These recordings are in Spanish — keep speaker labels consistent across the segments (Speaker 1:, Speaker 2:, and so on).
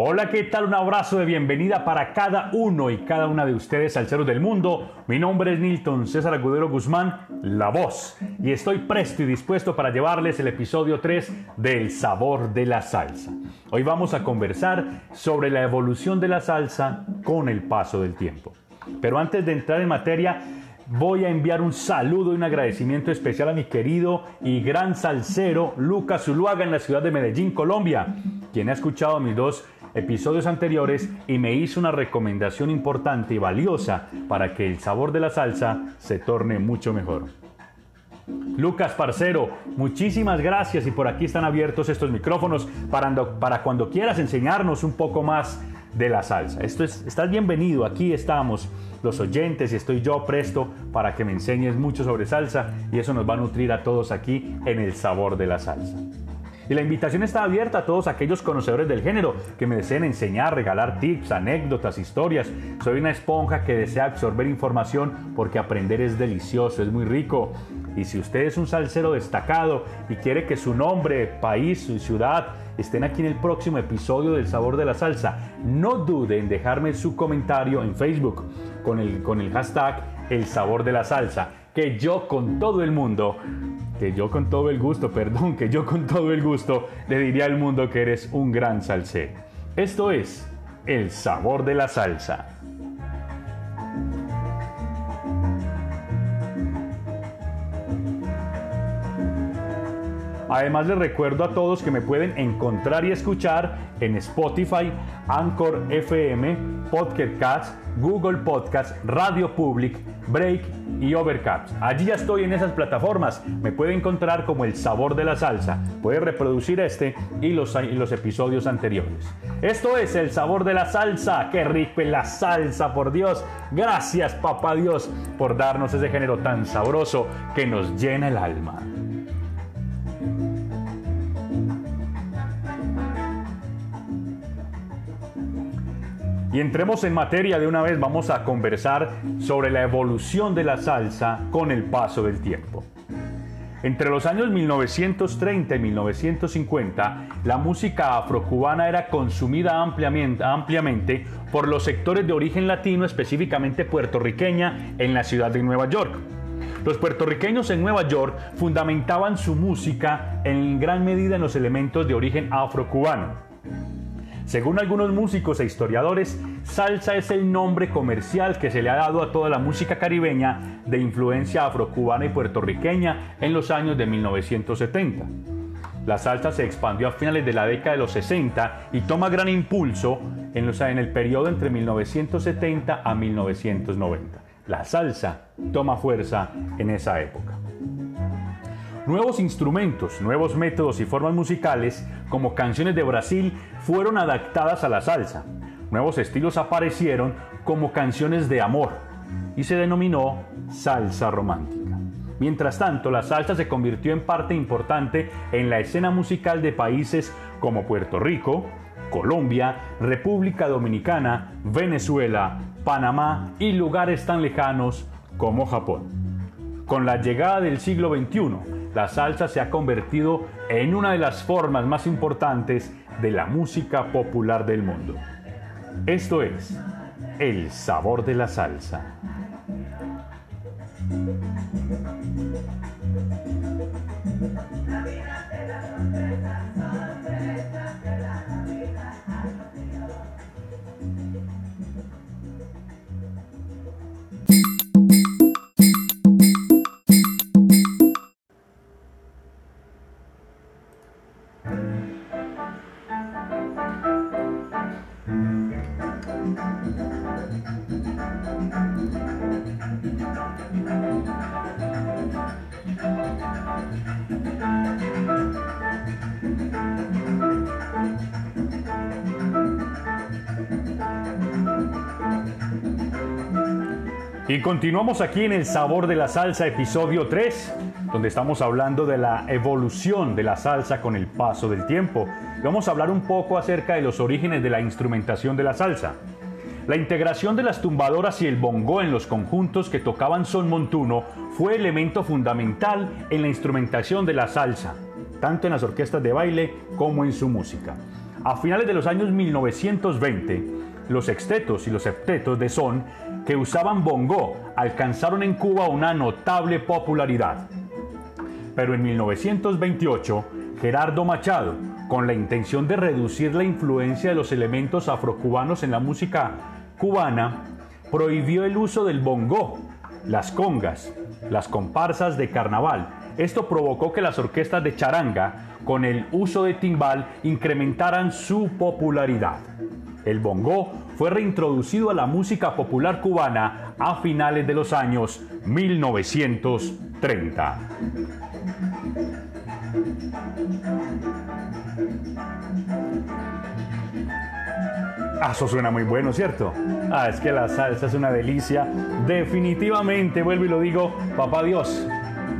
Speaker 1: Hola, ¿qué tal? Un abrazo de bienvenida para cada uno y cada una de ustedes, salseros del mundo. Mi nombre es Nilton César Agudero Guzmán, la voz, y estoy presto y dispuesto para llevarles el episodio 3 del sabor de la salsa. Hoy vamos a conversar sobre la evolución de la salsa con el paso del tiempo. Pero antes de entrar en materia, voy a enviar un saludo y un agradecimiento especial a mi querido y gran salsero Lucas Zuluaga en la ciudad de Medellín, Colombia, quien ha escuchado mis dos episodios anteriores y me hizo una recomendación importante y valiosa para que el sabor de la salsa se torne mucho mejor. Lucas Parcero, muchísimas gracias y por aquí están abiertos estos micrófonos para, cuando quieras enseñarnos un poco más de la salsa. Esto es, estás bienvenido, aquí estamos los oyentes y estoy yo presto para que me enseñes mucho sobre salsa y eso nos va a nutrir a todos aquí en el sabor de la salsa. Y la invitación está abierta a todos aquellos conocedores del género que me deseen enseñar, regalar tips, anécdotas, historias. Soy una esponja que desea absorber información porque aprender es delicioso, es muy rico. Y si usted es un salsero destacado y quiere que su nombre, país, y ciudad estén aquí en el próximo episodio del Sabor de la Salsa, no dude en dejarme su comentario en Facebook con el, con el hashtag El Sabor de la Salsa, que yo con todo el mundo que yo con todo el gusto, perdón, que yo con todo el gusto le diría al mundo que eres un gran salsero. Esto es el sabor de la salsa. Además les recuerdo a todos que me pueden encontrar y escuchar en Spotify, Anchor FM, Podcast Google Podcast, Radio Public, Break y Overcast. Allí ya estoy en esas plataformas. Me puede encontrar como el sabor de la salsa. Puede reproducir este y los, los episodios anteriores. Esto es el sabor de la salsa. Qué rico la salsa, por Dios. Gracias, papá Dios, por darnos ese género tan sabroso que nos llena el alma. Y entremos en materia de una vez, vamos a conversar sobre la evolución de la salsa con el paso del tiempo. Entre los años 1930 y 1950, la música afrocubana era consumida ampliamente, ampliamente, por los sectores de origen latino, específicamente puertorriqueña, en la ciudad de Nueva York. Los puertorriqueños en Nueva York fundamentaban su música en gran medida en los elementos de origen afrocubano. Según algunos músicos e historiadores, salsa es el nombre comercial que se le ha dado a toda la música caribeña de influencia afrocubana y puertorriqueña en los años de 1970. La salsa se expandió a finales de la década de los 60 y toma gran impulso en, en el periodo entre 1970 a 1990. La salsa toma fuerza en esa época. Nuevos instrumentos, nuevos métodos y formas musicales, como canciones de Brasil, fueron adaptadas a la salsa. Nuevos estilos aparecieron como canciones de amor y se denominó salsa romántica. Mientras tanto, la salsa se convirtió en parte importante en la escena musical de países como Puerto Rico, Colombia, República Dominicana, Venezuela, Panamá y lugares tan lejanos como Japón. Con la llegada del siglo XXI, la salsa se ha convertido en una de las formas más importantes de la música popular del mundo. Esto es el sabor de la salsa. Y continuamos aquí en El Sabor de la Salsa, episodio 3, donde estamos hablando de la evolución de la salsa con el paso del tiempo. Vamos a hablar un poco acerca de los orígenes de la instrumentación de la salsa. La integración de las tumbadoras y el bongo en los conjuntos que tocaban son montuno fue elemento fundamental en la instrumentación de la salsa, tanto en las orquestas de baile como en su música. A finales de los años 1920, los sextetos y los septetos de son que usaban bongo alcanzaron en Cuba una notable popularidad. Pero en 1928, Gerardo Machado, con la intención de reducir la influencia de los elementos afrocubanos en la música cubana, prohibió el uso del bongo, las congas, las comparsas de carnaval. Esto provocó que las orquestas de charanga, con el uso de timbal, incrementaran su popularidad. El bongo fue reintroducido a la música popular cubana a finales de los años 1930. Ah, eso suena muy bueno, ¿cierto? Ah, es que la salsa es una delicia. Definitivamente, vuelvo y lo digo, papá Dios,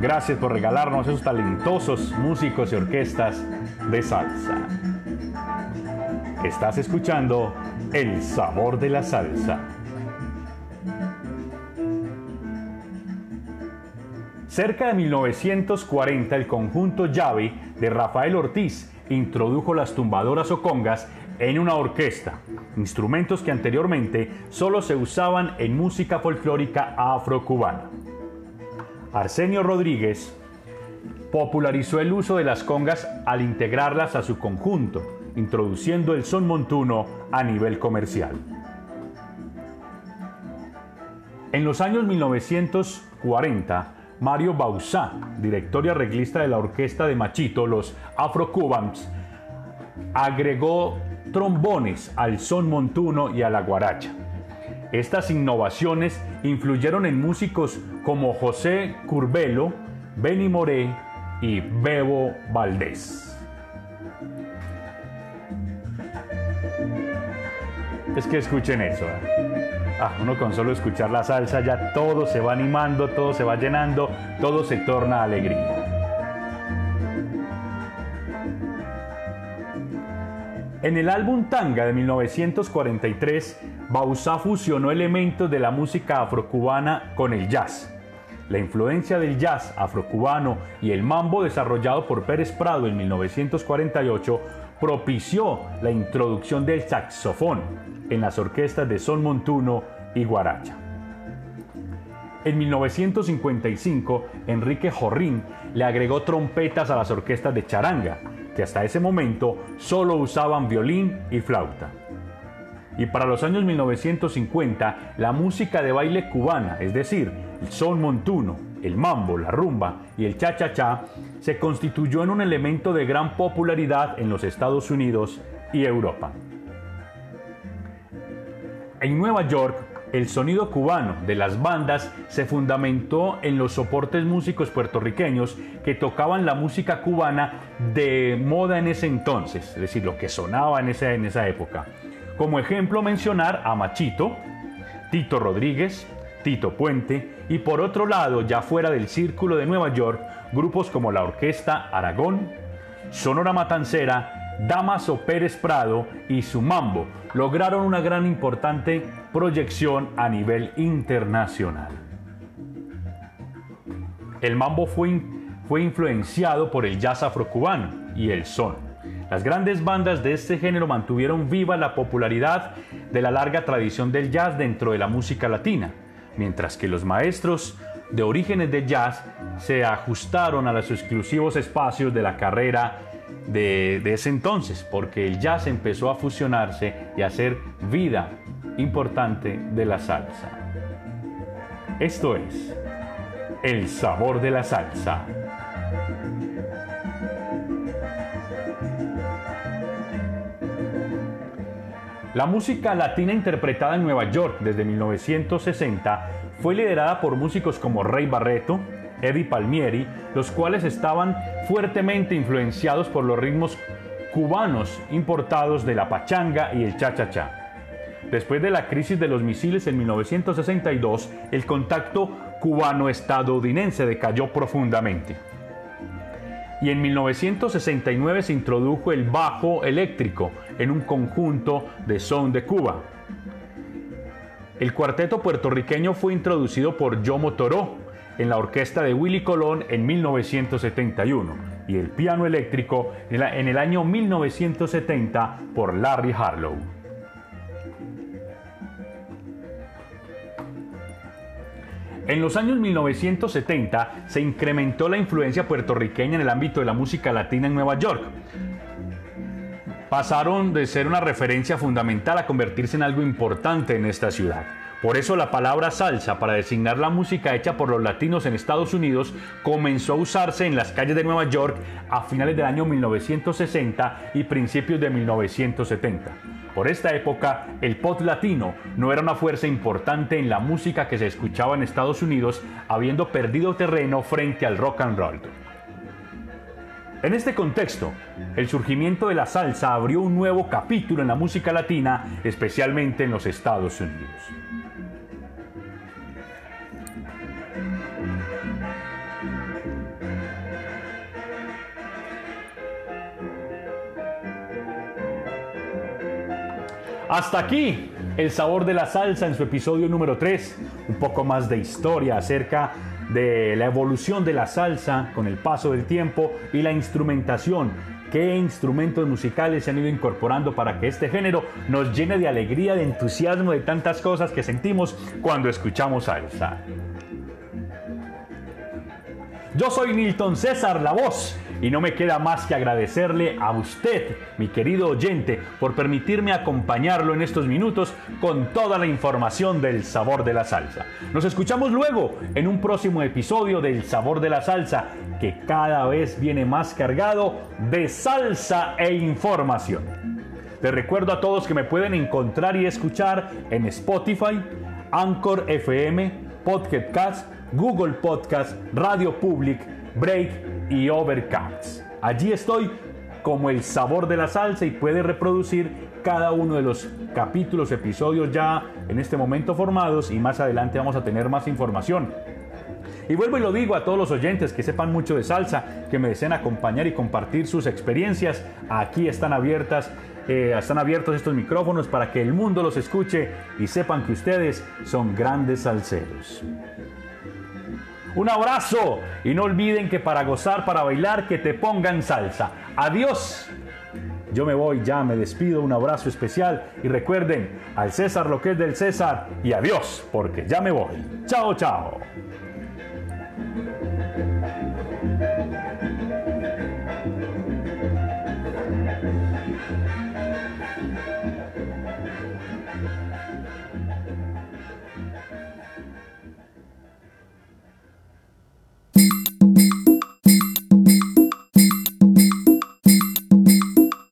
Speaker 1: gracias por regalarnos esos talentosos músicos y orquestas de salsa. Estás escuchando El sabor de la salsa. Cerca de 1940 el conjunto Yavi de Rafael Ortiz introdujo las tumbadoras o congas en una orquesta, instrumentos que anteriormente solo se usaban en música folclórica afrocubana. Arsenio Rodríguez popularizó el uso de las congas al integrarlas a su conjunto, introduciendo el son montuno a nivel comercial. En los años 1940, Mario Bausá, director y arreglista de la orquesta de Machito, los Afro-Cubans, agregó trombones al son montuno y a la guaracha. Estas innovaciones influyeron en músicos como José Curbelo, Benny Moré y Bebo Valdés. Es que escuchen eso. ¿eh? Ah, uno con solo escuchar la salsa ya todo se va animando, todo se va llenando, todo se torna alegría. En el álbum Tanga de 1943, Bausá fusionó elementos de la música afrocubana con el jazz. La influencia del jazz afrocubano y el mambo desarrollado por Pérez Prado en 1948 propició la introducción del saxofón en las orquestas de son montuno y guaracha. En 1955, Enrique Jorrín le agregó trompetas a las orquestas de charanga, que hasta ese momento solo usaban violín y flauta. Y para los años 1950, la música de baile cubana, es decir, el son montuno, el mambo, la rumba y el cha-cha-cha, se constituyó en un elemento de gran popularidad en los Estados Unidos y Europa. En Nueva York, el sonido cubano de las bandas se fundamentó en los soportes músicos puertorriqueños que tocaban la música cubana de moda en ese entonces, es decir, lo que sonaba en esa, en esa época. Como ejemplo mencionar a Machito, Tito Rodríguez, Tito Puente, y por otro lado, ya fuera del círculo de Nueva York, grupos como la Orquesta Aragón, Sonora Matancera, Damaso Pérez Prado y su Mambo lograron una gran importante proyección a nivel internacional. El mambo fue, fue influenciado por el jazz afrocubano y el son. Las grandes bandas de este género mantuvieron viva la popularidad de la larga tradición del jazz dentro de la música latina mientras que los maestros de orígenes de jazz se ajustaron a los exclusivos espacios de la carrera de, ese entonces, porque el jazz empezó a fusionarse y a hacer vida importante de la salsa. Esto es el sabor de la salsa. La música latina interpretada en Nueva York desde 1960 fue liderada por músicos como Rey Barreto, Eddie Palmieri, los cuales estaban fuertemente influenciados por los ritmos cubanos importados de la pachanga y el cha-cha-cha. Después de la crisis de los misiles en 1962, el contacto cubano-estadounidense decayó profundamente y en 1969 se introdujo el bajo eléctrico en un conjunto de son de Cuba. El cuarteto puertorriqueño fue introducido por Yomo Toro en la orquesta de Willy Colón en 1971 y el piano eléctrico en el año 1970 por Larry Harlow. En los años 1970 se incrementó la influencia puertorriqueña en el ámbito de la música latina en Nueva York. Pasaron de ser una referencia fundamental a convertirse en algo importante en esta ciudad. Por eso la palabra salsa para designar la música hecha por los latinos en Estados Unidos comenzó a usarse en las calles de Nueva York a finales del año 1960 y principios de 1970. Por esta época, el pop latino no era una fuerza importante en la música que se escuchaba en Estados Unidos, habiendo perdido terreno frente al rock and roll. En este contexto, el surgimiento de la salsa abrió un nuevo capítulo en la música latina, especialmente en los Estados Unidos. Hasta aquí el sabor de la salsa en su episodio número 3. Un poco más de historia acerca de la evolución de la salsa con el paso del tiempo y la instrumentación. Qué instrumentos musicales se han ido incorporando para que este género nos llene de alegría, de entusiasmo, de tantas cosas que sentimos cuando escuchamos salsa. Yo soy Nilton César, la voz y no me queda más que agradecerle a usted, mi querido oyente, por permitirme acompañarlo en estos minutos con toda la información del sabor de la salsa. Nos escuchamos luego en un próximo episodio del sabor de la salsa, que cada vez viene más cargado de salsa e información. Les recuerdo a todos que me pueden encontrar y escuchar en Spotify, Anchor FM, Podcast, Google Podcast, Radio Public, Break y Overcast. Allí estoy como el sabor de la salsa y puede reproducir cada uno de los capítulos, episodios ya en este momento formados y más adelante vamos a tener más información. Y vuelvo y lo digo a todos los oyentes que sepan mucho de salsa, que me deseen acompañar y compartir sus experiencias. Aquí están abiertas, eh, están abiertos estos micrófonos para que el mundo los escuche y sepan que ustedes son grandes salseros. Un abrazo y no olviden que para gozar, para bailar, que te pongan salsa. Adiós. Yo me voy, ya me despido, un abrazo especial y recuerden al César lo que es del César y adiós, porque ya me voy. Chao, chao.